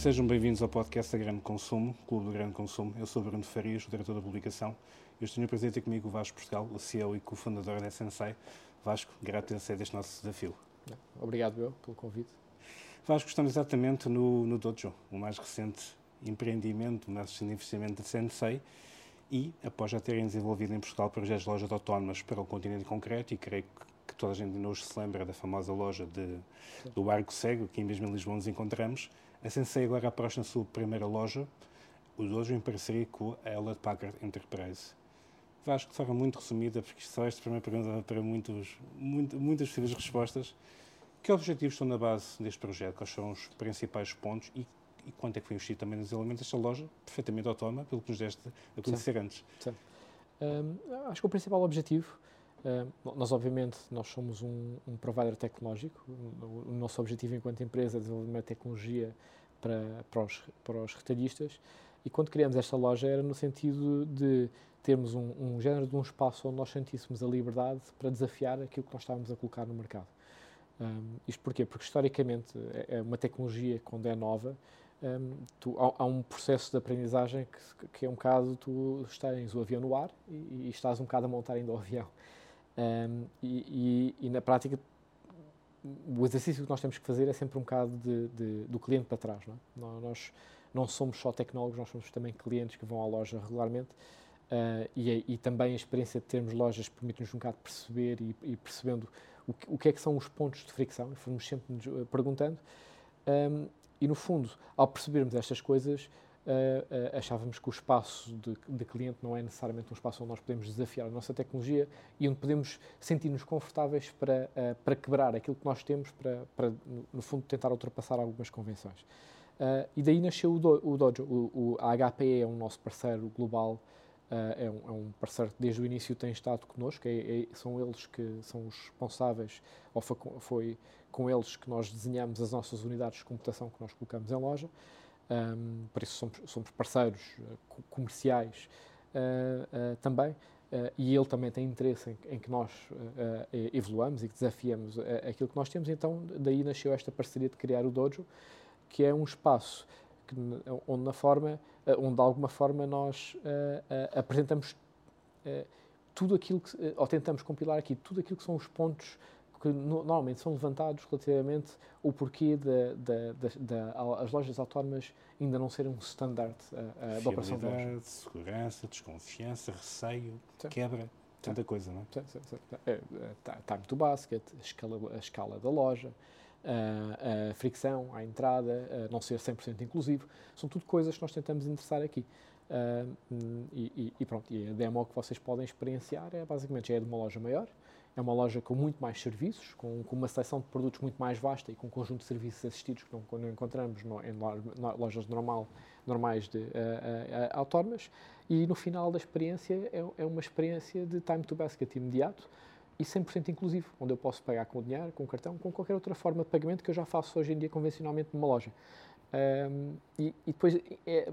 Sejam bem-vindos ao podcast da Grande Consumo, Clube do Grande Consumo. Eu sou Bruno Farias, o diretor da publicação. Eu prazer de ter comigo o Vasco Portugal, o CEO e cofundador da Sensei. Vasco, grato ter deste nosso desafio. Obrigado eu pelo convite. Vasco, estamos exatamente no, no Dojo, o mais recente empreendimento, o mais recente investimento da Sensei e, após já terem desenvolvido em Portugal projetos de lojas autónomas para o continente concreto, e creio que toda a gente ainda hoje se lembra da famosa loja de, do Arco Cego, que mesmo em Lisboa nos encontramos, a Sensei agora aproxa a sua primeira loja, o Dojo, em parceria com a Hewlett Packard Enterprise. Vasco, de forma muito resumida, porque só esta primeira pergunta para muitos, muito, muitas possíveis respostas. Que objetivos estão na base deste projeto? Quais são os principais pontos e, e quanto é que foi investido também nos elementos desta loja, perfeitamente autónoma, pelo que nos deste a conhecer Sim. antes? Sim. Um, acho que o principal objetivo, nós obviamente nós somos um, um provider tecnológico, o, nosso objetivo enquanto empresa é desenvolver uma tecnologia para, para, os, para os retalhistas e quando criamos esta loja era no sentido de termos um, um género de um espaço onde nós sentíssemos a liberdade para desafiar aquilo que nós estávamos a colocar no mercado. Um, isto porquê? Porque historicamente é, é uma tecnologia, quando é nova, um, tu, há, há, um processo de aprendizagem que, que, é um bocado tu estás o avião no ar e, e estás um bocado a montar ainda o avião. Um, e, e, e, na prática, o exercício que nós temos que fazer é sempre um bocado de, de, do cliente para trás. Não é? Nós não somos só tecnólogos, nós somos também clientes que vão à loja regularmente Uh, e, e, também a experiência de termos lojas permite-nos um bocado perceber e, e percebendo o que, o que, é que são os pontos de fricção, e fomos sempre nos eh, perguntando. Um, e no fundo, ao percebermos estas coisas, uh, uh, achávamos que o espaço de, de, cliente não é necessariamente um espaço onde nós podemos desafiar a nossa tecnologia e onde podemos sentir-nos confortáveis para, para quebrar aquilo que nós temos, para, para, no fundo, tentar ultrapassar algumas convenções. e daí nasceu o, do, o Dojo. O, o, a HPE é um nosso parceiro global Uh, é, um, é, um, parceiro que desde o início tem estado connosco, é, é, são eles que são os responsáveis, ou foi, foi, com eles que nós desenhamos as nossas unidades de computação que nós colocamos em loja, um, por isso somos, somos parceiros uh, comerciais uh, também, e ele também tem interesse em, em que nós evoluamos e que desafiamos aquilo que nós temos, então daí nasceu esta parceria de criar o Dojo, que é um espaço que, onde, na forma, eh, onde de alguma forma nós uh, uh, apresentamos uh, tudo aquilo que, ou tentamos compilar aqui tudo aquilo que são os pontos que no, normalmente são levantados relativamente o porquê das lojas autónomas ainda não serem um standard uh, da operação de loja. segurança, desconfiança, receio, sim. quebra, tanta sim. coisa, não é? Sim, sim, é, time to basket, a escala, a escala da loja, a, a fricção à entrada, não ser 100% inclusivo, são tudo coisas que nós tentamos interessar aqui. Uh, e, e, pronto, e a demo que vocês podem experienciar é basicamente é de uma loja maior, é uma loja com muito mais serviços, com, com uma seleção de produtos muito mais vasta e com um conjunto de serviços assistidos que não, não encontramos no, em lojas normal, normais de uh, uh, autónomas. E no final da experiência é, é uma experiência de time to basket imediato, e 100% inclusivo, onde eu posso pagar com dinheiro, com cartão, com qualquer outra forma de pagamento que eu já faço hoje em dia convencionalmente numa loja. Um, e, e, depois, é,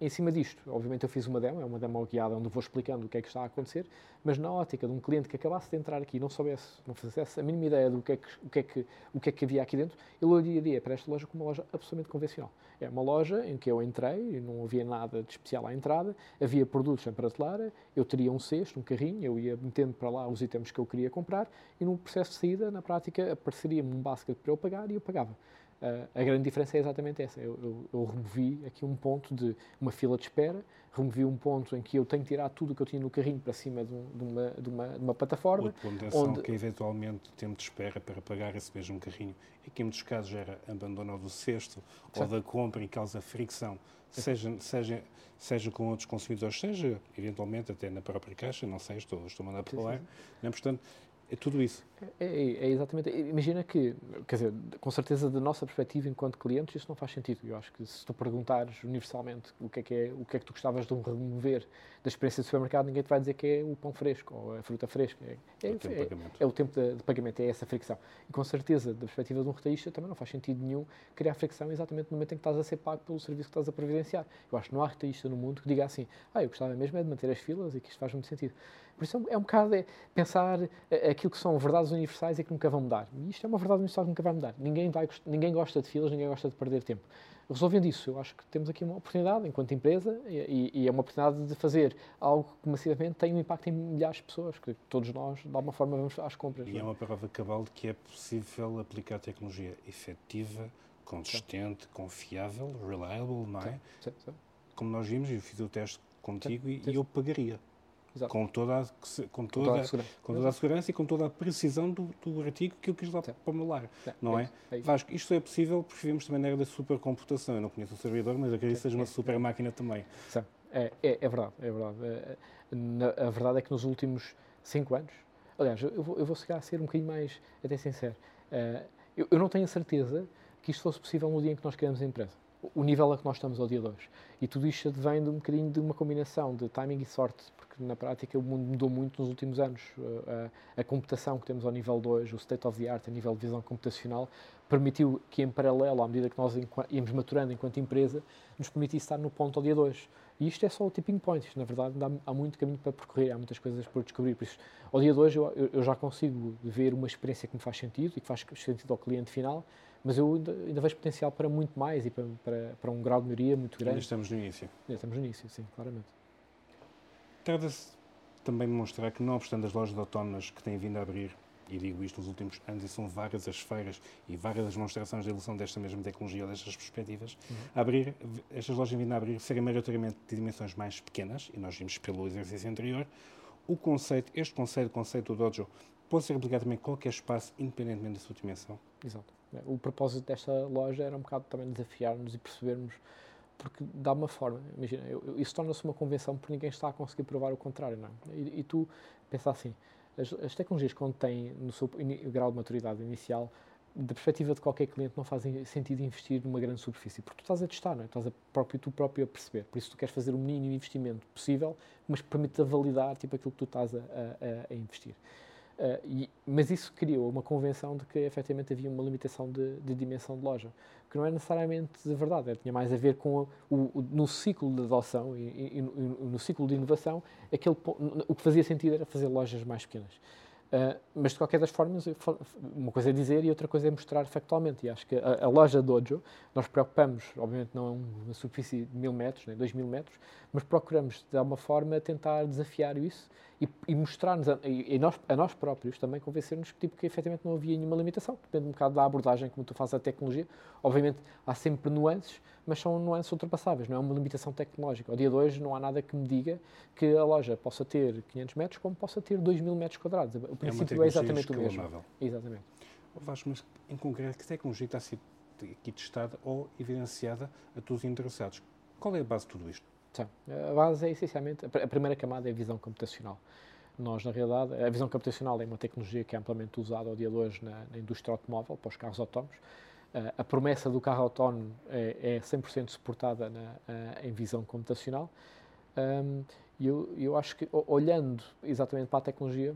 em cima disto, obviamente eu fiz uma demo, é uma demo guiada onde vou explicando o que é que está a acontecer, mas na ótica de um cliente que acabasse de entrar aqui e não soubesse, não fizesse a mínima ideia do que é que, o que, é que, o que, é que havia aqui dentro, ele olharia para esta loja como uma loja absolutamente convencional. É uma loja em que eu entrei não havia nada de especial à entrada, havia produtos em prateleira, eu teria um cesto, um carrinho, eu ia metendo para lá os itens que eu queria comprar e no processo de saída, na prática, apareceria-me um basket para eu pagar e eu pagava. Uh, a grande diferença é exatamente essa. Eu, eu, eu, removi aqui um ponto de uma fila de espera, removi um ponto em que eu tenho que tirar tudo o que eu tinha no carrinho para cima de, um, de, uma, de, uma, de uma, plataforma. De atenção onde... que é eventualmente tempo de espera para pagar esse mesmo carrinho e que em muitos casos era abandono do cesto ou da compra e causa fricção, seja, seja, seja com outros consumidores, seja eventualmente até na própria caixa, não sei, estou, estou a mandar para lá. Né? Portanto, é tudo isso. É, é, é, exatamente. Imagina que, quer dizer, com certeza da nossa perspectiva enquanto clientes, isso não faz sentido. Eu acho que se tu perguntares universalmente o que é que, é, o que, é que tu gostavas de remover da experiência do supermercado, ninguém te vai dizer que é o pão fresco ou a fruta fresca. É, é, o, tempo é, é o tempo de, de, pagamento, é essa fricção. E com certeza, da perspectiva de um retalhista, também não faz sentido nenhum criar fricção exatamente no momento em que estás a ser pago pelo serviço que estás a providenciar. Eu acho que não há retalhista no mundo que diga assim, ah, eu gostava mesmo é de manter as filas e que isto faz muito sentido. Por isso é um, é um bocado é pensar aquilo que são verdades universais e que nunca vão mudar. E isto é uma verdade universal que nunca vai mudar. Ninguém, vai, ninguém gosta de filas, ninguém gosta de perder tempo. Resolvendo isso, eu acho que temos aqui uma oportunidade, enquanto empresa, e, e é uma oportunidade de fazer algo que massivamente tem um impacto em milhares de pessoas, que todos nós, de alguma forma, vamos às compras. E é uma prova cabal de que é possível aplicar tecnologia efetiva, consistente, sim. confiável, reliable, não é? Sim, sim, Como nós vimos, eu fiz o teste contigo e, e eu pagaria. Exato. com toda, a, com, toda, com, toda a segurança. com toda a segurança e com toda a precisão do, do artigo que eu quis lá Sim. para o meu lar. Sim. não é? é? é Vasco, isto é possível porque vivemos também na era da supercomputação. Eu não conheço o servidor, mas acredito que seja uma é. super máquina também. Sim. É, é, é verdade, é verdade. É, a verdade é que nos últimos cinco anos, aliás, eu vou, eu vou chegar a ser um bocadinho mais até sincero, uh, eu, eu não tenho a certeza que isto fosse possível no dia em que nós criamos a empresa o nível a que nós estamos ao dia de hoje. E tudo isto advém de um bocadinho de uma combinação de timing e sorte, porque na prática o mundo mudou muito nos últimos anos. A, a computação que temos ao nível de hoje, o state of the art, a nível de visão computacional, permitiu que em paralelo, à medida que nós íamos maturando enquanto empresa, nos permitisse estar no ponto ao dia de hoje. E isto é só o tipping point, isto, na verdade há, há muito caminho para percorrer, há muitas coisas por descobrir. Por isso, ao dia de hoje eu, eu já consigo ver uma experiência que me faz sentido e que faz sentido ao cliente final, mas eu ainda, ainda vejo potencial para muito mais e para, para, para um grau de melhoria muito grande. Ainda estamos no início. Ainda estamos no início, sim, claramente. Trata-se também de mostrar que, não obstante as lojas autónomas que têm vindo a abrir, e digo isto nos últimos anos, e são várias as feiras e várias as demonstrações de evolução desta mesma tecnologia ou destas perspectivas, uhum. abrir, estas lojas vindo a abrir serem maioritariamente de dimensões mais pequenas, e nós vimos pelo exercício anterior, o conceito, este conceito, o conceito do dojo, pode ser aplicado também em qualquer espaço, independentemente da sua dimensão. Exato. O propósito desta loja era um bocado também desafiar-nos e percebermos, porque dá uma forma, imagina, eu, isso torna-se uma convenção porque ninguém está a conseguir provar o contrário, não é? e, e, tu pensa assim, as, as, tecnologias quando têm no seu grau de maturidade inicial, da perspectiva de qualquer cliente, não fazem sentido investir numa grande superfície, porque tu estás a testar, não é? estás a próprio, tu próprio a perceber. Por isso, tu queres fazer o mínimo investimento possível, mas permite-te validar tipo, aquilo que tu estás a, a, a investir. Uh, e, mas isso criou uma convenção de que efetivamente havia uma limitação de, de dimensão de loja, que não é necessariamente de verdade, é, tinha mais a ver com o, o, no ciclo de adoção e, e, e, no ciclo de inovação, aquele, o que fazia sentido era fazer lojas mais pequenas. Uh, mas de qualquer das formas, uma coisa é dizer e outra coisa é mostrar factualmente. E acho que a, a loja Dojo, nós preocupamos, obviamente não é uma superfície de mil metros, nem dois mil metros, mas procuramos de alguma forma tentar desafiar isso e, e mostrar-nos, a, e, nós, a nós próprios também convencer-nos que, tipo, que efetivamente não havia nenhuma limitação. Depende um bocado da abordagem como tu fazes a tecnologia. Obviamente há sempre nuances, mas são nuances ultrapassáveis, não é uma limitação tecnológica. Ao dia de hoje não há nada que me diga que a loja possa ter 500 metros como possa ter 2 mil metros quadrados. O princípio é, é exatamente o mesmo. Exatamente. Vasco, mas em concreto, que tecnologia está a ser aqui testada ou evidenciada a todos os interessados? Qual é a base de tudo isto? Sim. A base é essencialmente, a primeira camada é a visão computacional. Nós, na realidade, a visão computacional é uma tecnologia que é amplamente usada ao dia de hoje na, na indústria automóvel, para os carros autónomos. A promessa do carro autónomo é, é 100% suportada na, em visão computacional. Um, e eu, eu acho que, olhando exatamente para a tecnologia,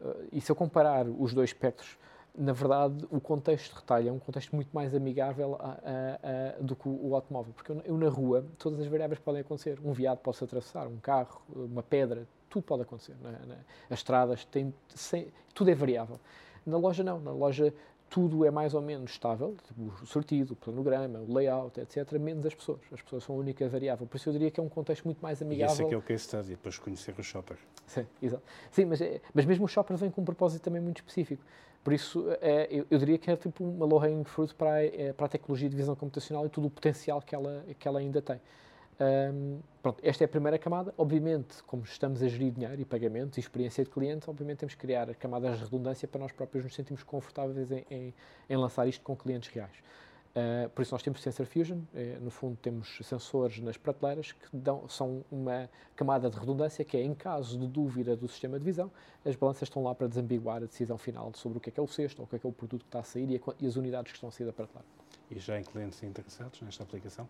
uh, e se eu comparar os dois espectros, na verdade, o contexto de retalho é um contexto muito mais amigável a, a, a, do que o, o, automóvel. Porque eu, eu, na rua, todas as variáveis podem acontecer. Um viado pode se atravessar, um carro, uma pedra, tudo pode acontecer. Na, na, as estradas, têm, sem, tudo é variável. Na loja, não. Na loja, tudo é mais ou menos estável, tipo, o sortido, o planograma, o layout, etc., menos as pessoas. As pessoas são a única variável. Por isso eu diria que é um contexto muito mais amigável. E esse é que é o case study, depois conhecer o shopper. Sim, exato. Sim, mas, é, mas mesmo o shopper vem com um propósito também muito específico. Por isso, é, eu, eu, diria que é tipo uma low-hanging fruit para a, é, para a tecnologia de visão computacional e todo o potencial que ela, que ela ainda tem. Um, pronto, esta é a primeira camada. Obviamente, como estamos a gerir dinheiro e pagamentos e experiência de cliente, obviamente temos que criar camadas de redundância para nós próprios nos sentirmos confortáveis em, em, em lançar isto com clientes reais. Uh, por isso nós temos Sensor Fusion, uh, no fundo temos sensores nas prateleiras que dão, são uma camada de redundância que é em caso de dúvida do sistema de visão, as balanças estão lá para desambiguar a decisão final sobre o que é que é o cesto ou o que é que é o produto que está a sair e, a, e as unidades que estão a sair da prateleira. E já em clientes interessados nesta aplicação?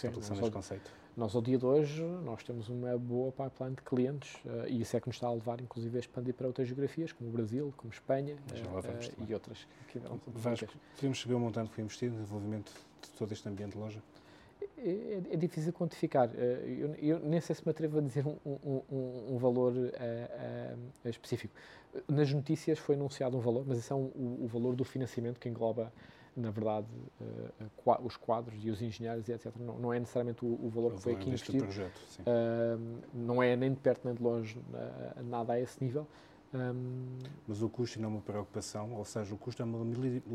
Sim, aplicação conceito? Nós, ao dia de hoje, nós temos uma boa pipeline de clientes uh, e isso é que nos está a levar, inclusive, a expandir para outras geografias, como o Brasil, como Espanha uh, e outras. Vasco, podemos saber o montante que foi investido no desenvolvimento de todo este ambiente de loja? é, é, difícil quantificar. Eu, eu, nem sei se me atrevo a dizer um, um, um, um valor uh, uh, específico. Nas notícias foi anunciado um valor, mas esse é o, valor do financiamento que engloba, na verdade, uh, os quadros e os engenheiros e etc. Não, não é necessariamente o, o valor o que foi aqui investido. Projeto, não é nem de perto nem de longe nada a esse nível. Um, Mas o custo não é uma preocupação, ou seja, o custo é uma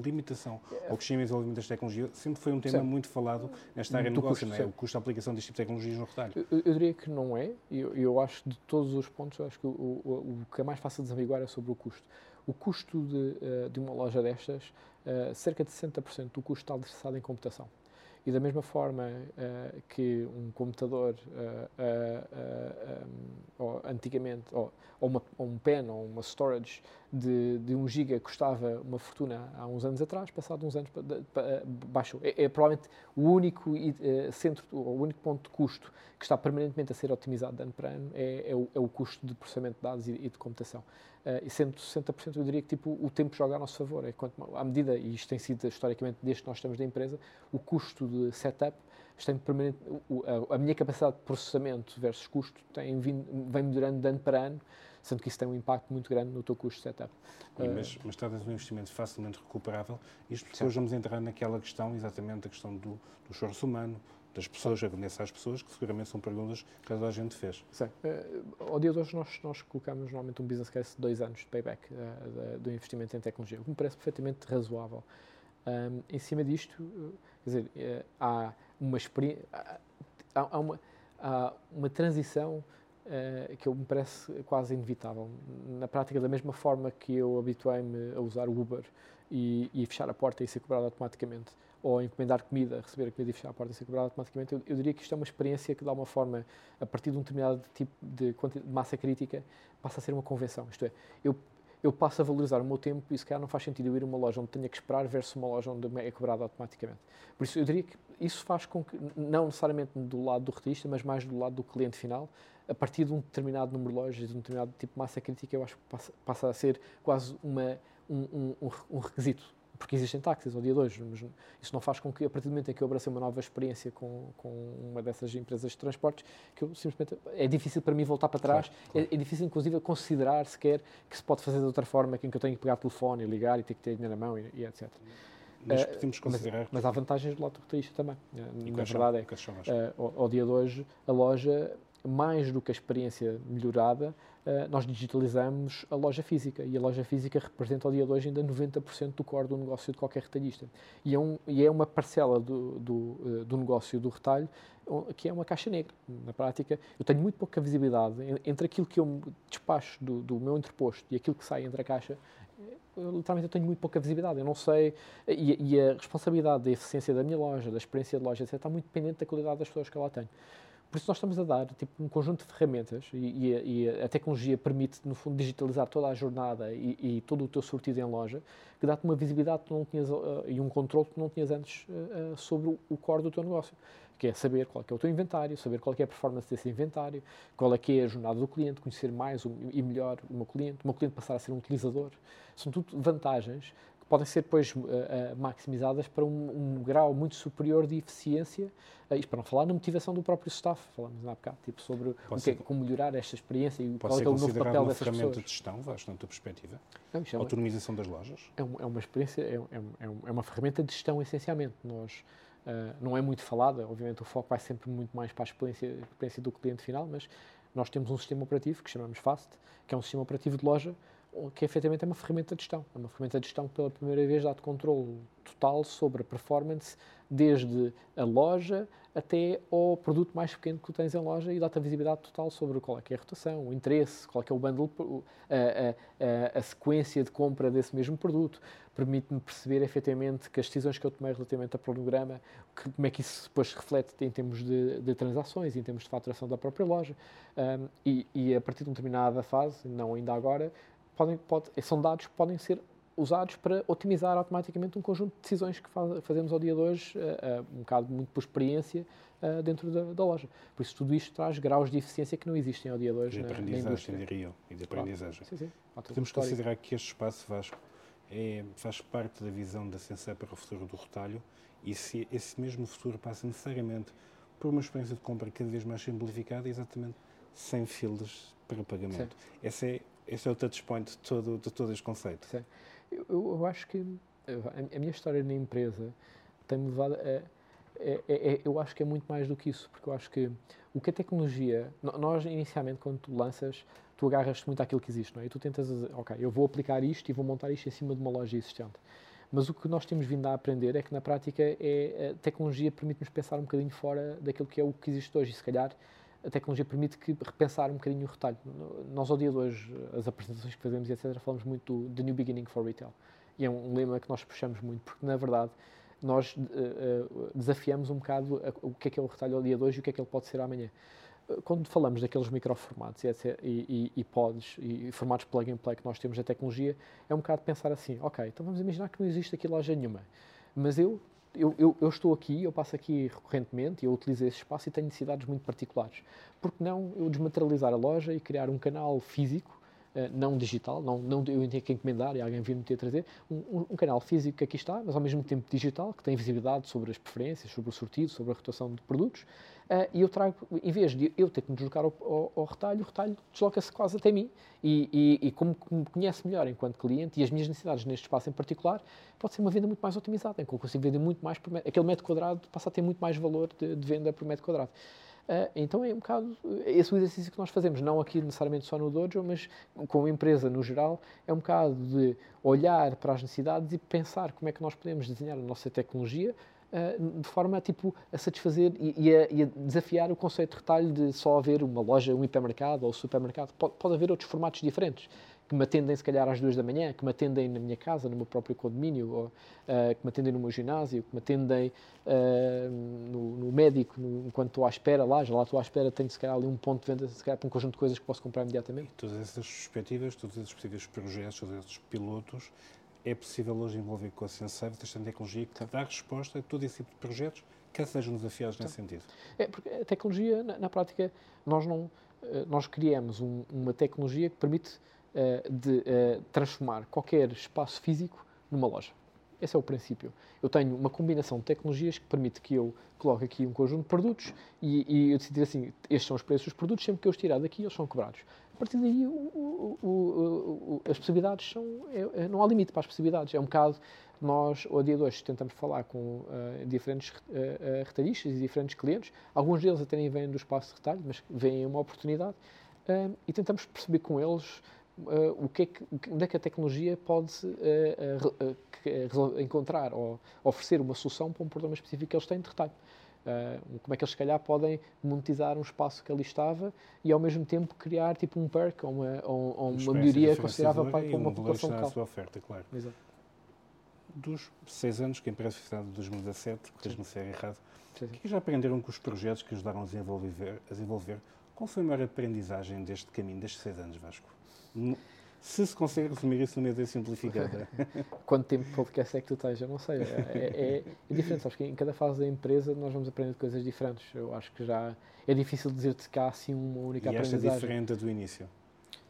limitação ao crescimento e desenvolvimento das tecnologias. Sempre foi um tema muito falado nesta área de negócio, custo, não é? O custo da aplicação deste tipo de tecnologias no retalho. Eu, eu diria que não é. Eu, eu acho de todos os pontos, acho que o, o, o que é mais fácil de desambiguar é sobre o custo. O custo de, uh, de uma loja destas, uh, cerca de 60% do custo está alicerçado em computação. E da mesma forma uh, que um computador, um, antigamente, ou ou, uma, ou um pen ou uma storage de, de 1 giga custava uma fortuna há uns anos atrás, passado uns anos baixou. É, é provavelmente o único uh, centro, o único ponto de custo que está permanentemente a ser otimizado de ano para ano é, é, o, é o, custo de processamento de dados e, e de computação. Uh, e sendo 60%, eu diria que tipo, o tempo joga a nosso favor. É quanto, à medida, e isto tem sido historicamente desde que nós estamos da empresa, o custo de setup tem permanente, a, a minha capacidade de processamento versus custo tem vindo, vem melhorando de ano para ano sendo que isso tem um impacto muito grande no teu custo de setup. Mas, mas trata-se um investimento facilmente recuperável. Isto depois vamos entrar naquela questão, exatamente a questão do, do esforço humano, das pessoas, a agradecer às pessoas, que seguramente são perguntas que toda a gente fez. Sim. Uh, ao dia de hoje, nós, nós colocamos normalmente um business case de dois anos de payback uh, do investimento em tecnologia, o que me parece perfeitamente razoável. Um, em cima disto, uh, quer dizer, uh, há uma experiência, há, há, uma, há uma transição uh, que eu me parece quase inevitável. Na prática, da mesma forma que eu habituei-me a usar o Uber e, e, fechar a porta e ser cobrado automaticamente, ou encomendar comida, receber a comida e fechar a porta e ser cobrado automaticamente, eu, eu diria que isto é uma experiência que, de alguma forma, a partir de um determinado tipo de, de massa crítica, passa a ser uma convenção. Isto é, eu eu passo a valorizar o meu tempo e se calhar não faz sentido eu ir a uma loja onde tenha que esperar versus uma loja onde é cobrado automaticamente. Por isso, eu diria que isso faz com que, não necessariamente do lado do retalhista, mas mais do lado do cliente final, a partir de um determinado número de lojas, de um determinado tipo de massa crítica, eu acho que passa, passa a ser quase uma, um, um, um, requisito. Porque existem táxis ao dia de hoje, mas isso não faz com que, a partir do momento em que eu abracei uma nova experiência com, com uma dessas empresas de transportes, que eu simplesmente. É difícil para mim voltar para trás, claro, claro. É, é, difícil, inclusive, considerar sequer que se pode fazer de outra forma, que em que eu tenho que pegar o telefone e ligar e ter que ter dinheiro na mão e, e etc. Mas eh, podemos considerar. Mas, mas, há vantagens do lado do roteirista também. E na verdade, é, uh, ao, ao, dia de hoje, a loja mais do que a experiência melhorada, eh, nós digitalizamos a loja física e a loja física representa ao dia de hoje ainda 90% do core do negócio de qualquer retalhista. E é, um, e é uma parcela do, do, eh, do, negócio do retalho que é uma caixa negra. Na prática, eu tenho muito pouca visibilidade entre aquilo que eu despacho do, do meu entreposto e aquilo que sai entre a caixa eu, literalmente eu tenho muito pouca visibilidade, eu não sei, e, e, a responsabilidade da eficiência da minha loja, da experiência de loja, etc., está muito dependente da qualidade das pessoas que ela tem. Por isso nós estamos a dar tipo, um conjunto de ferramentas e, e, e a tecnologia permite, no fundo, digitalizar toda a jornada e, e todo o teu sortido em loja, que dá-te uma visibilidade que não tinhas, uh, e um controle que não tinhas antes uh, sobre o, core do teu negócio que é saber qual é o teu inventário, saber qual é, a performance desse inventário, qual é que é a jornada do cliente, conhecer mais e melhor o meu cliente, o meu cliente passar a ser um utilizador. São tudo vantagens que podem ser depois uh, uh, maximizadas para um, um, grau muito superior de eficiência, uh, isto para não falar na motivação do próprio staff, falamos há bocado, tipo, sobre o que é, como melhorar esta experiência e qual é, o novo papel dessas pessoas. ferramenta de gestão, vais, na tua perspectiva? Não, é Autonomização das lojas? É uma, é uma experiência, é, é, é, uma ferramenta de gestão essencialmente. Nós, não é muito falada, obviamente o foco vai sempre muito mais para a experiência, experiência do cliente final, mas nós temos um sistema operativo que chamamos FAST, que é um sistema operativo de loja que efetivamente é uma ferramenta de gestão. É uma ferramenta de gestão que pela primeira vez dá-te controle total sobre a performance, desde a loja até ao produto mais pequeno que tu tens em loja e dá-te a visibilidade total sobre qual é, é a rotação, o interesse, qual é, é o bundle, a, a, a, sequência de compra desse mesmo produto. Permite-me perceber efetivamente que as decisões que eu tomei relativamente ao cronograma, que, como é que isso depois se reflete em termos de, de transações, em termos de faturação da própria loja. Um, e, e a partir de uma determinada fase, não ainda agora, podem, pode, são dados que podem ser usados para otimizar automaticamente um conjunto de decisões que faz, fazemos ao dia de hoje, uh, uh, um bocado muito por experiência, uh, dentro da, da, loja. Por isso, tudo isto traz graus de eficiência que não existem ao dia de hoje. De aprendizagem, diriam, e de aprendizagem. Sim, sim. Podemos considerar que este espaço, Vasco, é, faz parte da visão da Sensei para o futuro do retalho e se esse mesmo futuro passa necessariamente por uma experiência de compra cada vez mais simplificada, exatamente sem filas para pagamento. Esse é, esse é o touchpoint de todo, de todo este conceito. Eu, eu, acho que a, a minha história na empresa tem-me levado a. É, é, é, eu acho que é muito mais do que isso, porque eu acho que o que a tecnologia. Nós, inicialmente, quando tu lanças, tu agarras muito àquilo que existe, não é? E tu tentas, ok, eu vou aplicar isto e vou montar isto em cima de uma loja existente. Mas o que nós temos vindo a aprender é que, na prática, é, a tecnologia permite-nos pensar um bocadinho fora daquilo que é o que existe hoje. E, se calhar, a tecnologia permite que repensar um bocadinho o retalho. Nós, ao dia de hoje, as apresentações que fazemos, etc., falamos muito do New Beginning for Retail. E é um lema que nós puxamos muito, porque, na verdade, nós uh, uh, desafiamos um bocado o que é que é o retalho ao dia de hoje e o que é que ele pode ser amanhã quando falamos daqueles microformatos e, e, e, e pods e formatos plug and play que nós temos da tecnologia, é um bocado pensar assim, ok, então vamos imaginar que não existe aqui loja nenhuma, mas eu, eu, eu, eu estou aqui, eu passo aqui recorrentemente, eu utilizo esse espaço e tenho necessidades muito particulares. Por que não eu desmaterializar a loja e criar um canal físico não digital, não, não eu tenho que encomendar e alguém vir me ter a trazer, um, um, um, canal físico que aqui está, mas ao mesmo tempo digital, que tem visibilidade sobre as preferências, sobre o sortido, sobre a rotação de produtos, Uh, e eu trago, em vez de eu ter que me deslocar ao, ao, ao retalho, o retalho desloca-se quase até mim. E, e, e, como me conhece melhor enquanto cliente e as minhas necessidades neste espaço em particular, pode ser uma venda muito mais otimizada, em que eu consigo vender muito mais, por, aquele metro quadrado passa a ter muito mais valor de, de venda por metro quadrado. Uh, então é um bocado esse o exercício que nós fazemos, não aqui necessariamente só no Dojo, mas com a empresa no geral, é um bocado de olhar para as necessidades e pensar como é que nós podemos desenhar a nossa tecnologia eh, de forma tipo, a satisfazer e, e, a, e, a, desafiar o conceito de retalho de só haver uma loja, um hipermercado ou supermercado. Pode, pode haver outros formatos diferentes que me atendem se calhar às duas da manhã, que me atendem na minha casa, no meu próprio condomínio, ou, uh, que me atendem no meu ginásio, que me atendem uh, no, no, médico, no, enquanto estou à espera lá, já lá estou à espera, tenho se calhar ali um ponto de venda, se calhar para um conjunto de coisas que posso comprar imediatamente. E todas essas perspectivas, todos esses possíveis projetos, todos esses pilotos, é possível hoje envolver com a Sensei esta tecnologia que dá resposta a todo esse tipo de projetos que sejam desafiados nesse sentido. É, porque a tecnologia, na, na prática, nós não eh, nós criamos um, uma tecnologia que permite de uh, transformar qualquer espaço físico numa loja. Esse é o princípio. Eu tenho uma combinação de tecnologias que permite que eu coloque aqui um conjunto de produtos e, e eu decidir assim, estes são os preços dos produtos, sempre que eu os tirar daqui, eles são cobrados. A partir daí, o, o, o, as possibilidades são. É, é, não há limite para as possibilidades. É um bocado. Nós, ao dia de hoje, tentamos falar com uh, diferentes uh, retalhistas e diferentes clientes. Alguns deles até nem vêm do espaço de retalho, mas veem uma oportunidade. Uh, e tentamos perceber com eles o que é que, onde é que a tecnologia pode encontrar ou oferecer uma solução para um problema específico que eles têm de retalho. Uh, como é que eles, se calhar, podem monetizar um espaço que ali estava e, ao mesmo tempo, criar tipo um perk ou uma, ou, ou uma melhoria considerável para, para uma população local. sua oferta, claro. Exato. Dos seis anos que a empresa foi fundada em 2017, tens-me ser errado, sim. que já aprenderam com os projetos que ajudaram a desenvolver, a desenvolver? Qual foi a maior aprendizagem deste caminho, destes seis anos, Vasco? Se se consegue resumir isso numa ideia simplificada. Quanto tempo de podcast é que tu tens? Eu não sei. É, é, é diferente. Sabes que em cada fase da empresa nós vamos aprender coisas diferentes. Eu acho que já é difícil dizer-te que há assim uma única e aprendizagem. E esta é diferente do início?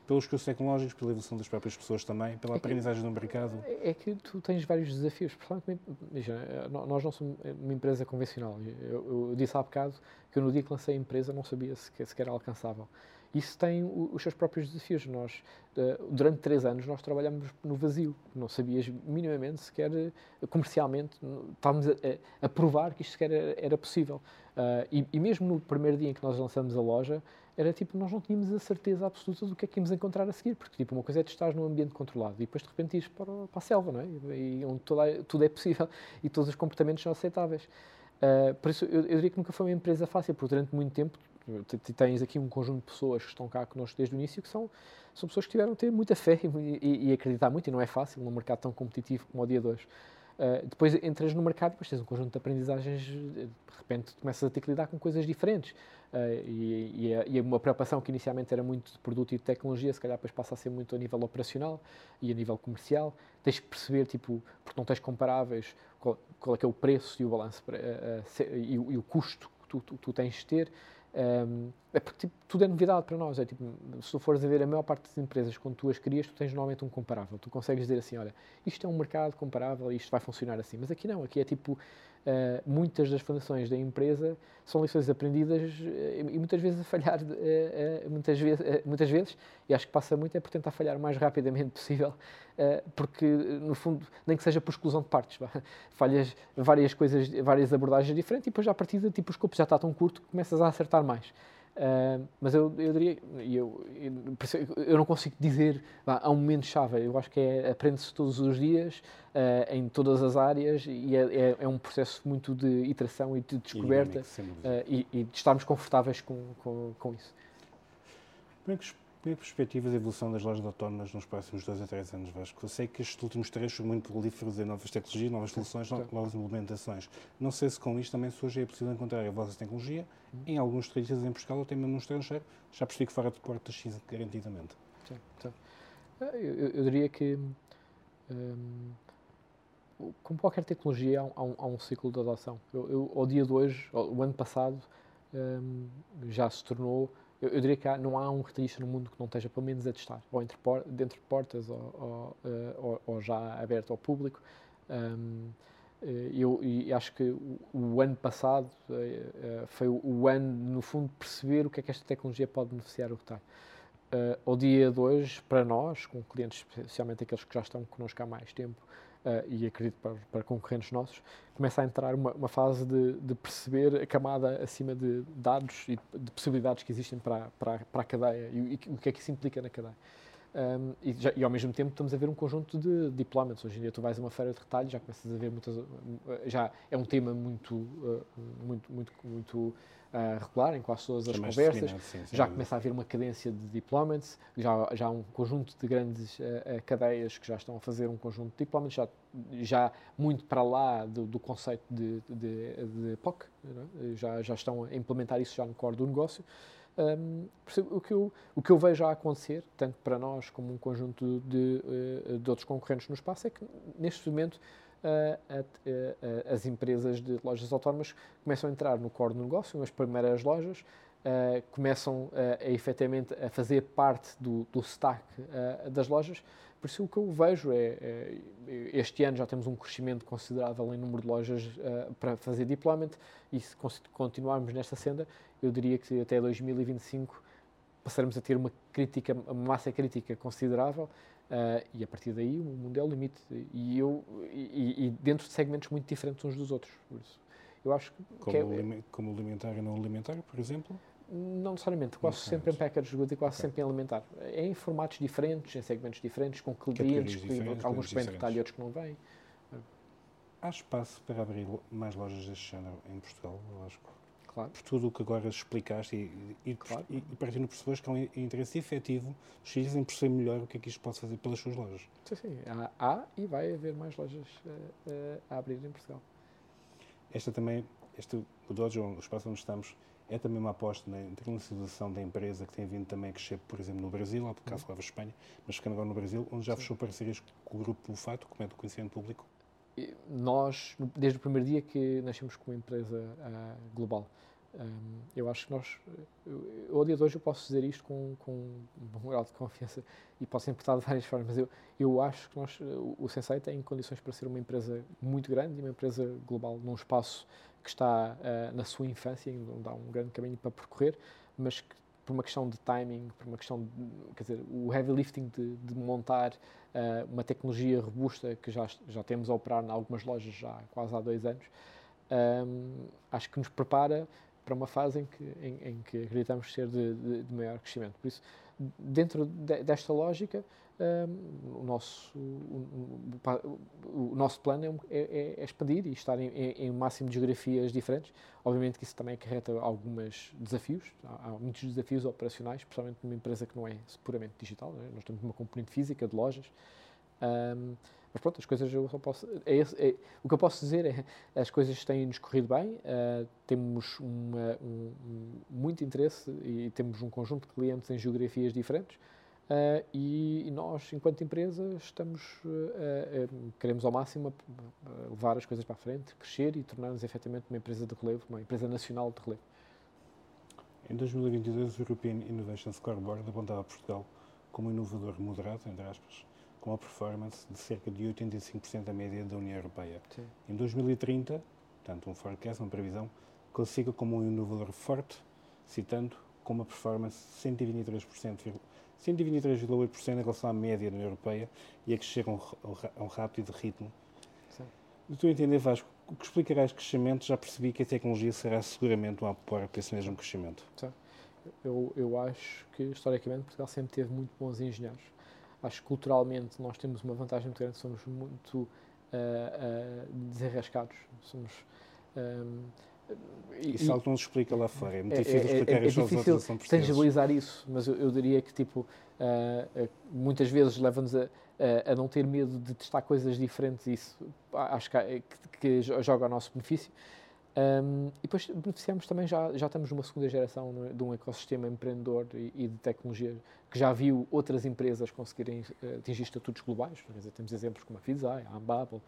Pelos cursos tecnológicos, pela evolução das próprias pessoas também, pela é aprendizagem do mercado? É que tu tens vários desafios. Nós não somos uma empresa convencional. Eu, eu, disse há bocado que eu, no dia que lancei a empresa, não sabia se, sequer alcançável isso tem os seus próprios desafios. Nós, durante três anos, nós trabalhamos no vazio. Não sabias minimamente sequer, comercialmente, estávamos a, a provar que isto sequer era, era possível. Uh, e, e, mesmo no primeiro dia em que nós lançamos a loja, era tipo, nós não tínhamos a certeza absoluta do que é que íamos encontrar a seguir, porque tipo, uma coisa é tu estás num ambiente controlado e depois de repente ires para, para a selva, não é? E, onde toda, tudo é possível e todos os comportamentos são aceitáveis. Uh, por isso, eu, eu diria que nunca foi uma empresa fácil, porque durante muito tempo tens aqui um conjunto de pessoas que estão cá connosco desde o início que são, são pessoas que tiveram a ter muita fé e, e, e acreditar muito, e não é fácil num mercado tão competitivo como o dia de hoje. Uh, depois entras no mercado e depois tens um conjunto de aprendizagens, de repente começas a ter que lidar com coisas diferentes. Uh, e, e, uma preocupação que inicialmente era muito de produto e de tecnologia, se calhar depois passa a ser muito a nível operacional e a nível comercial. Tens que perceber, tipo, porque não tens comparáveis, qual, qual é que é o preço e o balanço uh, e, e, o custo que tu, tu, tu tens de ter. É porque tipo, tudo é novidade para nós. É, tipo, se tu fores a ver a maior parte das empresas, quando tu as crias, tu tens normalmente um comparável. Tu consegues dizer assim: olha, isto é um mercado comparável isto vai funcionar assim. Mas aqui não, aqui é tipo. Uh, muitas das fundações da empresa são lições aprendidas uh, e muitas vezes a falhar, uh, muitas, vezes, muitas vezes, e acho que passa muito, é por tentar falhar o mais rapidamente possível, porque no fundo, nem que seja por exclusão de partes, falhas várias coisas, várias abordagens diferentes e depois já a partir de tipo o escopo já está tão curto que começas a acertar mais. Uh, mas eu, eu diria, eu, eu, eu, não consigo dizer vá, há um momento-chave, eu acho que é aprende-se todos os dias, uh, em todas as áreas, e é, é, é, um processo muito de iteração e de descoberta e, uh, e, e, de estarmos confortáveis com, com, com isso. Como é que perspectivas de evolução das lojas autónomas nos próximos dois a três anos, Vasco? Eu sei que estes últimos três são muito prolíferos em novas tecnologias, novas soluções, novas implementações. Não sei se com isto também surge é possível encontrar a vossa tecnologia uhum. em alguns territórios em Portugal ou até mesmo no estrangeiro. Já percebi que fora de portas X garantidamente. Sim, sim. Ah, eu, eu, diria que, hum, como qualquer tecnologia, há um, há um, ciclo de adoção. Eu, eu, ao dia de hoje, o ano passado, hum, já se tornou eu, eu, diria que há, não há um retalhista no mundo que não esteja pelo menos a testar, ou entre por, dentro de portas, ou, ou, uh, ou, já aberto ao público. Um, eh, eu, e acho que o, o ano passado uh, foi o, o, ano, no fundo, de perceber o que é que esta tecnologia pode beneficiar o retalho. Uh, ao dia de hoje, para nós, com clientes, especialmente aqueles que já estão connosco há mais tempo, uh, e acredito para, para, concorrentes nossos, começa a entrar uma, uma fase de, de, perceber a camada acima de dados e de possibilidades que existem para, para, para a cadeia e, e, o que é que isso implica na cadeia. Um, e, já, e, ao mesmo tempo estamos a ver um conjunto de deployments. Hoje em dia tu vais a uma feira de retalho, já começas a ver muitas, já é um tema muito, uh, muito, muito, muito uh, regular em quase todas as conversas. Sim, já começa a haver uma cadência de deployments, já, já há um conjunto de grandes uh, cadeias que já estão a fazer um conjunto de deployments, já, já muito para lá do, do conceito de, de, de POC, é? já, já estão a implementar isso já no core do negócio. Um, o, que eu, o que eu vejo a acontecer, tanto para nós como um conjunto de, de outros concorrentes no espaço, é que neste momento a, a, as empresas de lojas autónomas começam a entrar no core do negócio, as primeiras lojas, uh, começam a, a efetivamente a fazer parte do, do stack uh, das lojas. Por isso, o que eu vejo é, este ano já temos um crescimento considerável em número de lojas para fazer deployment e se continuarmos nesta senda, eu diria que até 2025 passaremos a ter uma crítica, uma massa crítica considerável Uh, e a partir daí o mundo é o limite. E, eu, e, e, dentro de segmentos muito diferentes uns dos outros. Por isso, eu acho que. Como, é, como alimentar e não alimentar, por exemplo? Não necessariamente, quase não sempre em packaged goods e quase okay. sempre em alimentar. É em formatos diferentes, em segmentos diferentes, com clientes que alguns vêm de detalhe e outros que não vêm. Há espaço para abrir mais lojas deste género em Portugal, eu acho claro. por tudo o que agora explicaste e, e, claro. e, e partindo pessoas que há um interesse efetivo dos em perceber melhor o que é que isto pode fazer pelas suas lojas. Sim, sim. Há, há e vai haver mais lojas uh, uh, a abrir em Portugal. Esta também, este, o Dojo, o espaço onde estamos, é também uma aposta na internacionalização da empresa que tem vindo também a crescer, por exemplo, no Brasil, há bocado uhum. falava Espanha, mas ficando agora no Brasil, onde já Sim. fechou parcerias com o Grupo Fato, como é do conhecimento público? Nós, desde o primeiro dia que nascemos como empresa uh, global, um, eu acho que nós, eu, ao dia de hoje eu posso dizer isto com, com um bom grau de confiança e posso interpretar de várias formas, mas eu, eu acho que nós, o, Sensei tem condições para ser uma empresa muito grande e uma empresa global num espaço que está uh, na sua infância, ainda há um grande caminho para percorrer, mas que por uma questão de timing, por uma questão de, quer dizer, o heavy lifting de, de montar uh, uma tecnologia robusta que já, já temos a operar em algumas lojas já quase há dois anos, um, acho que nos prepara para uma fase em que, em, em que acreditamos ser de, de, de, maior crescimento. Por isso, dentro de, desta lógica, um, o, nosso, o, o, o, nosso plano é, é, é, expandir e estar em, em, máximo de geografias diferentes. Obviamente que isso também acarreta alguns desafios, há, há, muitos desafios operacionais, especialmente numa empresa que não é puramente digital, é? nós temos uma componente física de lojas. Um, mas pronto, as coisas eu só posso. É esse, é, o que eu posso dizer é as coisas têm-nos corrido bem, uh, temos uma, um, um, muito interesse e temos um conjunto de clientes em geografias diferentes. Uh, e, e, nós, enquanto empresa, estamos, uh, queremos ao máximo levar as coisas para a frente, crescer e tornar-nos efetivamente uma empresa de relevo, uma empresa nacional de relevo. Em 2022, o European Innovation Scoreboard apontava Portugal como um inovador moderado, entre aspas, com uma performance de cerca de 85% da média da União Europeia. Sim. Em 2030, portanto, um forecast, uma previsão, consiga como um inovador forte, citando com uma performance de 123%, 123,8% em relação à média da União Europeia e a crescer a um, a um rápido ritmo. Sim. Do teu entender, Vasco, o que explicará este crescimento, já percebi que a tecnologia será seguramente um apoio para esse mesmo crescimento. Sim. Eu, eu acho que, historicamente, Portugal sempre teve muito bons engenheiros. Acho que, culturalmente, nós temos uma vantagem muito grande, somos muito uh, uh, desenrascados. Somos... Um, ehm, isso algo não se explica lá fora, é muito é, difícil é, explicar é, é, difícil tangibilizar isso, mas eu, eu diria que tipo, uh, muitas vezes leva-nos a, a, a, não ter medo de testar coisas diferentes, isso acho que, que, que joga ao nosso benefício. Um, e depois beneficiamos também, já, já estamos numa segunda geração de um ecossistema empreendedor e, e, de tecnologia que já viu outras empresas conseguirem uh, atingir estatutos globais. Dizer, temos exemplos como a Fizai, a uh,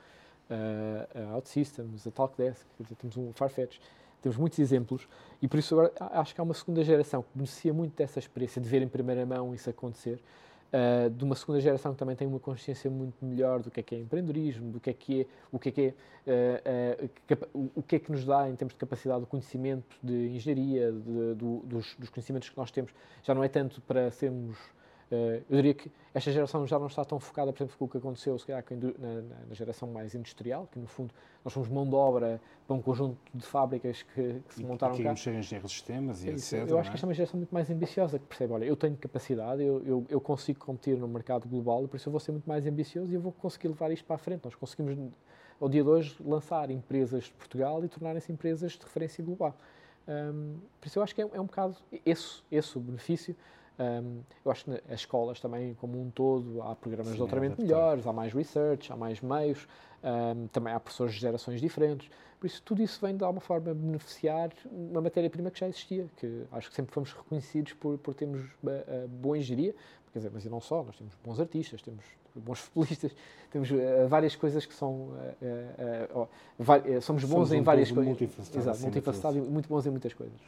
a OutSystems, a Talkdesk, dizer, temos um Farfetch, temos muitos exemplos e por isso agora acho que há uma segunda geração que beneficia muito dessa experiência de ver em primeira mão isso acontecer uh, de uma segunda geração que também tem uma consciência muito melhor do que é que é empreendedorismo, do que é que é, o que é que é, uh, uh, o que é que nos dá em termos de capacidade de conhecimento de engenharia, de, do, dos, dos, conhecimentos que nós temos. Já não é tanto para sermos eu diria que esta geração já não está tão focada, por exemplo, com o que aconteceu se calhar, na, na, geração mais industrial, que no fundo nós somos mão de obra para um conjunto de fábricas que, que se montaram cá. E engenheiros de sistemas e é etc. Eu acho é? que esta é uma geração muito mais ambiciosa, que percebe, olha, eu tenho capacidade, eu, eu, eu, consigo competir no mercado global e por isso eu vou ser muito mais ambicioso e eu vou conseguir levar isto para a frente. Nós conseguimos, ao dia de hoje, lançar empresas de Portugal e tornarem-se empresas de referência global. Um, por isso eu acho que é, é um bocado esse, esse o benefício. Um, eu acho que as escolas também, como um todo, há programas Sim, de doutoramento melhores, há mais research, há mais meios, um, também há professores de gerações diferentes. Por isso, tudo isso vem de alguma forma beneficiar uma matéria-prima que já existia, que acho que sempre fomos reconhecidos por, por termos uh, boa engenharia, quer dizer, mas e não só, nós temos bons artistas, temos bons futebolistas, temos uh, várias coisas que são. Uh, somos bons somos em um várias coisas. Exato, multifacetado e muito bons em muitas coisas.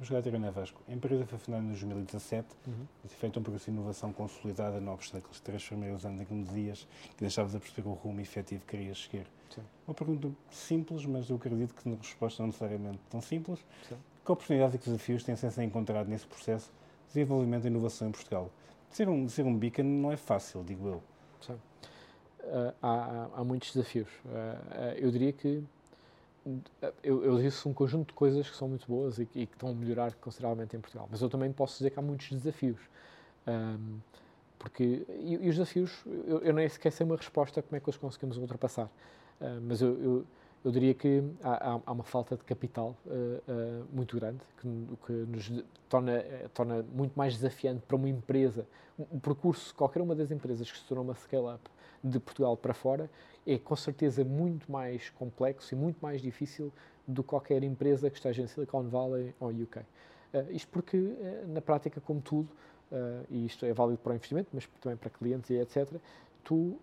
Vamos agora ter na Vasco. A empresa foi fundada em 2017 uhum. e feito um processo de inovação consolidada, não obstante aqueles três primeiros anos em que me dizias que deixavas a perceber o rumo efetivo que querias seguir. Sim. Uma pergunta simples, mas eu acredito que na resposta não necessariamente tão simples. Sim. Que oportunidades e que desafios têm sido encontrado nesse processo de desenvolvimento e inovação em Portugal? Ser um, ser um beacon não é fácil, digo eu. Sim. Uh, há, há, há, muitos desafios. Uh, eu diria que eu, eu disse um conjunto de coisas que são muito boas e, e, que estão a melhorar consideravelmente em Portugal, mas eu também posso dizer que há muitos desafios. Um, porque, e, e, os desafios, eu, eu nem sequer sei uma resposta como é que os conseguimos ultrapassar, uh, mas eu, eu, eu, diria que há, há, uma falta de capital uh, uh, muito grande que, que nos torna, eh, torna muito mais desafiante para uma empresa. O percurso, qualquer uma das empresas que se tornou uma scale-up de Portugal para fora é com certeza muito mais complexo e muito mais difícil do que qualquer empresa que esteja em Silicon Valley ou UK. Uh, eh, isto porque, uh, na prática, como tudo, uh, e isto é válido para o investimento, mas também para clientes e etc., tu,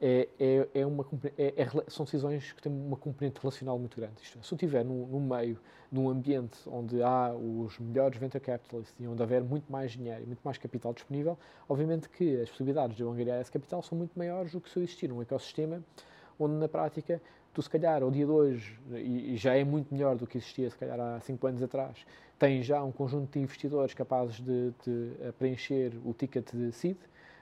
é, é, é uma, é, é, são decisões que têm uma componente relacional muito grande. Isto é, se eu estiver no, no meio de um ambiente onde há os melhores venture capitalists e onde houver muito mais dinheiro e muito mais capital disponível, obviamente que as possibilidades de eu angariar esse capital são muito maiores do que se eu existir num ecossistema onde, na prática, tu, se calhar, ao dia de hoje, e, e já é muito melhor do que existia, se calhar, há cinco anos atrás, tens já um conjunto de investidores capazes de, de preencher o ticket de seed,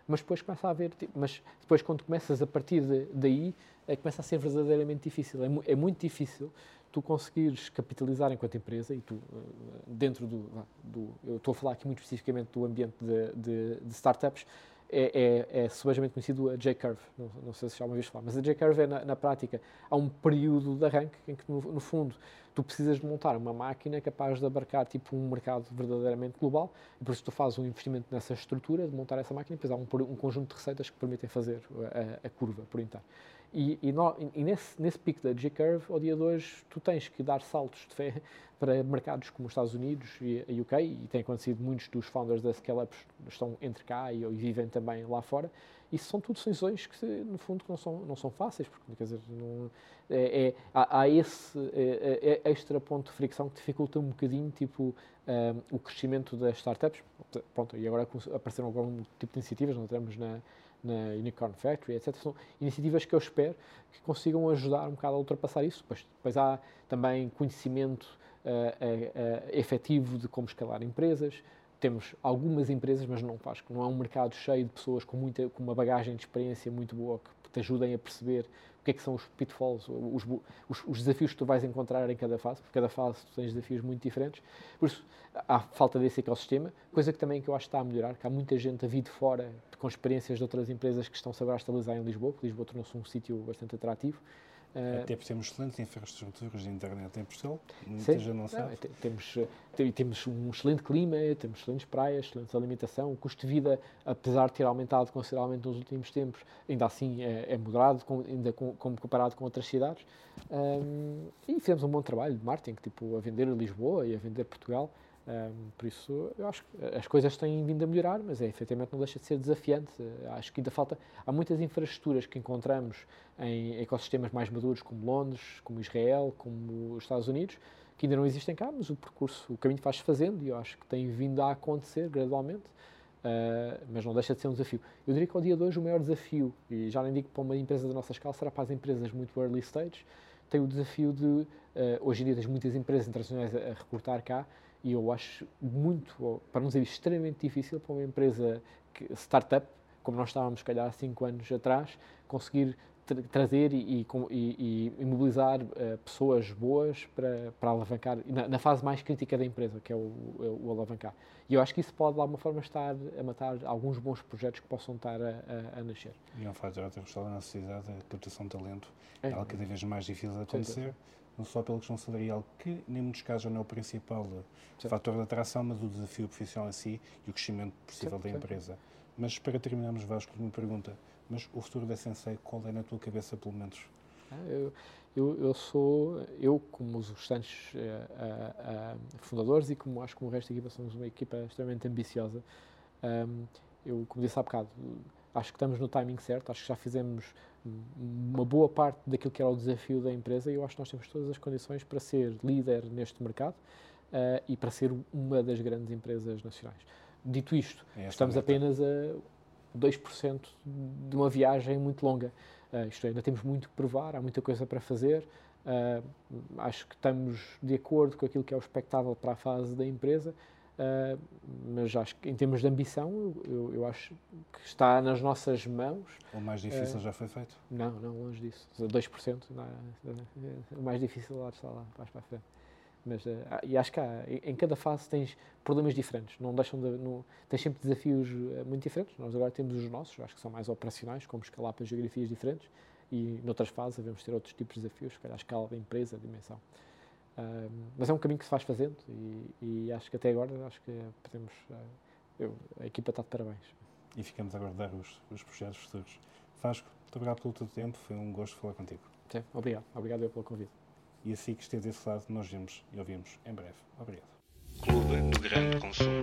mas depois começa a haver, mas depois quando começas a partir de, daí, é, começa a ser verdadeiramente difícil. É, é, muito difícil tu conseguires capitalizar enquanto empresa e tu, eh, dentro do, do eu estou a falar aqui muito especificamente do ambiente de, de, de startups, é, é, é subejamente conhecido a J-Curve, não, não, sei se já uma vez falar, mas a J-Curve é, na, na, prática, há um período de arranque em que, no, no, fundo, tu precisas de montar uma máquina capaz de abarcar tipo um mercado verdadeiramente global, e por isso tu fazes um investimento nessa estrutura de montar essa máquina, e depois há um, um conjunto de receitas que permitem fazer a, a curva por inteiro. E, e, no, e nesse, nesse pico da J-Curve, ao dia de hoje, tu tens que dar saltos de fé para mercados como os Estados Unidos e a UK, e tem acontecido muitos dos founders da Scale-Ups estão entre cá e, e, vivem também lá fora, Isso são tudo decisões que, no fundo, não são, não são fáceis, porque, quer dizer, não, é, é, há, há, esse é, é, extra ponto de fricção que dificulta um bocadinho, tipo, um, o crescimento das startups. Pronto, e agora apareceram algum tipo de iniciativas, nós temos na, na Unicorn Factory, etc. São iniciativas que eu espero que consigam ajudar um bocado a ultrapassar isso. Depois, há também conhecimento uh, uh, efetivo de como escalar empresas, temos algumas empresas, mas não acho que não é um mercado cheio de pessoas com, muita, com uma bagagem de experiência muito boa que te ajudem a perceber o que é que são os pitfalls, os, os, os, desafios que tu vais encontrar em cada fase, porque cada fase tu tens desafios muito diferentes. Por isso, há falta desse ecossistema, coisa que também que eu acho que está a melhorar, que há muita gente a vir de fora com experiências de outras empresas que estão-se agora a estabilizar em Lisboa, porque Lisboa tornou-se um sítio bastante atrativo. Uh, Até porque temos excelentes infraestruturas de internet em Portugal, muita gente não sabe. Não, temos, temos um excelente clima, temos excelentes praias, excelente alimentação, o custo de vida, apesar de ter aumentado consideravelmente nos últimos tempos, ainda assim é, é moderado, com, ainda com, como comparado com outras cidades. Um, e fizemos um bom trabalho de marketing, tipo, a vender Lisboa e a vender Portugal. Um, por isso, eu acho que as coisas têm vindo a melhorar, mas é, efetivamente não deixa de ser desafiante. Acho que ainda falta. Há muitas infraestruturas que encontramos em ecossistemas mais maduros, como Londres, como Israel, como os Estados Unidos, que ainda não existem cá, mas o percurso, o caminho faz-se fazendo e eu acho que tem vindo a acontecer gradualmente. Uh, mas não deixa de ser um desafio. Eu diria que ao dia de hoje o maior desafio, e já nem digo para uma empresa da nossa escala, será para as empresas muito early stage, tem o desafio de, uh, hoje em dia, tens muitas empresas internacionais a, a recrutar cá, e eu acho muito, para não dizer extremamente difícil, para uma empresa que, startup, como nós estávamos, se calhar, há 5 anos atrás, conseguir tra trazer e, e, e mobilizar uh, pessoas boas para, para alavancar, na, na, fase mais crítica da empresa, que é o, o, o, alavancar. E eu acho que isso pode, de alguma forma, estar a matar alguns bons projetos que possam estar a, a, a nascer. E é um fator a ter gostado da necessidade da captação de talento, é, é algo cada vez mais difícil de acontecer não só pela questão salarial, que nem muitos casos não é o principal Sim. fator de atração, mas o desafio profissional em si e o crescimento possível Sim. da empresa. Mas para terminarmos, Vasco, uma pergunta. Mas o futuro da Sensei, qual é na tua cabeça, pelo menos? Ah, eu, eu, eu, sou, eu como os restantes uh, uh, fundadores e como acho que o resto da equipa somos uma equipa extremamente ambiciosa, um, eu, como disse há bocado, acho que estamos no timing certo, acho que já fizemos uma boa parte daquilo que era o desafio da empresa e eu acho que nós temos todas as condições para ser líder neste mercado uh, e para ser uma das grandes empresas nacionais. Dito isto, é estamos apenas a 2% de uma viagem muito longa. Uh, isto é, ainda temos muito que provar, há muita coisa para fazer. Uh, acho que estamos de acordo com aquilo que é o expectável para a fase da empresa Uh, mas acho que em termos de ambição, eu, eu, acho que está nas nossas mãos. O mais difícil uh, já foi feito? Não, não, longe disso. 2%, não, o mais difícil lá está lá, mais para a frente. Mas, uh, e acho que há, em cada fase tens problemas diferentes, não deixam de, não, tens sempre desafios muito diferentes. Nós agora temos os nossos, acho que são mais operacionais, como escalar para geografias diferentes, e noutras fases devemos ter outros tipos de desafios, se calhar a escala da empresa, a dimensão mas é um caminho que se faz fazendo e, e acho que até agora acho que podemos. Ah, eu, a equipa está de parabéns. E ficamos a aguardar os, os projetos futuros. Vasco, muito obrigado pelo teu tempo, foi um gosto falar contigo. Sim, obrigado. Obrigado eu pelo convite. E assim que esteja desse lado, nós vemos e ouvimos em breve. Obrigado. Clube do Grande Consumo.